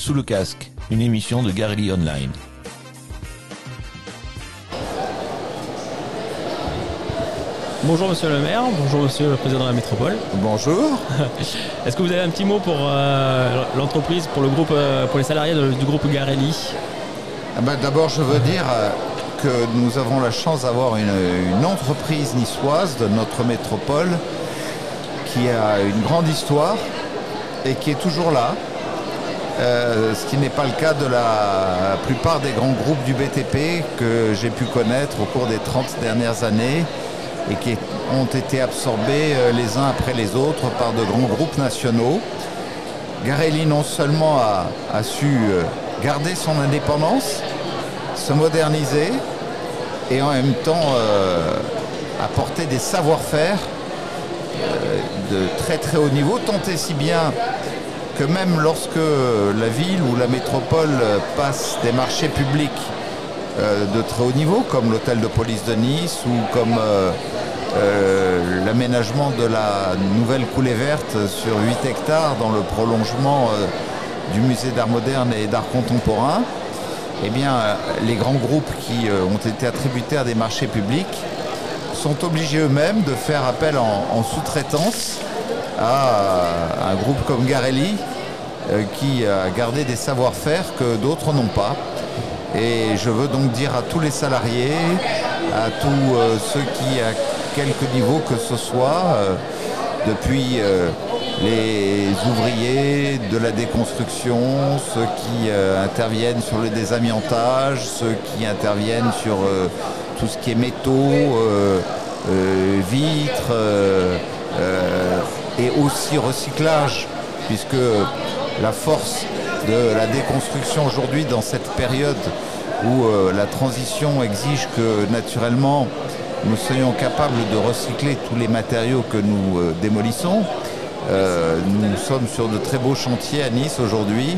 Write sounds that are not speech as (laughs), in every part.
Sous le casque, une émission de Garelli Online. Bonjour monsieur le maire, bonjour monsieur le président de la métropole. Bonjour. (laughs) Est-ce que vous avez un petit mot pour euh, l'entreprise, pour le groupe, euh, pour les salariés de- du groupe Garelli Ah ben, D'abord, je veux dire euh, que nous avons la chance d'avoir une, une entreprise niçoise de notre métropole qui a une grande histoire et qui est toujours là. Euh, ce qui n'est pas le cas de la plupart des grands groupes du BTP que j'ai pu connaître au cours des 30 dernières années et qui ont été absorbés euh, les uns après les autres par de grands groupes nationaux. Garelli non seulement a, su euh, garder son indépendance, se moderniser et en même temps apporter des savoir-faire de très très haut niveau, tant et si bien que même lorsque la ville ou la métropole passe des marchés publics euh, de très haut niveau, comme l'hôtel de police de Nice ou comme euh, euh, l'aménagement de la nouvelle coulée verte sur 8 hectares dans le prolongement du musée d'art moderne et d'art contemporain, eh bien, les grands groupes qui ont été attributaires des marchés publics sont obligés eux-mêmes de faire appel en, sous-traitance à un groupe comme Garelli qui a gardé des savoir-faire que d'autres n'ont pas. Et je veux donc dire à tous les salariés, à tous euh, ceux qui, à quelque niveau que ce soit, euh, depuis euh, les ouvriers de la déconstruction, ceux qui euh, interviennent sur le désamiantage, ceux qui interviennent sur euh, tout ce qui est métaux, euh, euh, vitres, euh, euh, et aussi recyclage, puisque la force de la déconstruction aujourd'hui dans cette période où euh, la transition exige que naturellement nous soyons capables de recycler tous les matériaux que nous euh, démolissons. Euh, nous sommes sur de très beaux chantiers à Nice aujourd'hui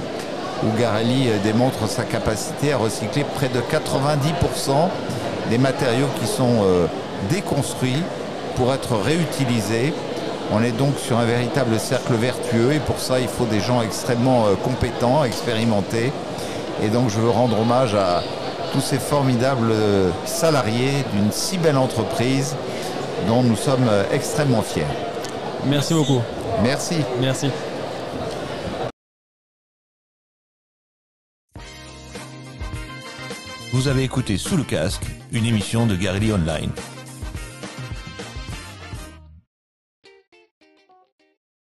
où Garelli démontre sa capacité à recycler près de 90% des matériaux qui sont déconstruits pour être réutilisés. On est donc sur un véritable cercle vertueux et pour ça il faut des gens extrêmement euh, compétents, expérimentés. Et donc je veux rendre hommage à tous ces formidables euh, salariés d'une si belle entreprise dont nous sommes euh, extrêmement fiers. Merci beaucoup. Merci. Merci. Vous avez écouté Sous le casque, une émission de Garelli Online.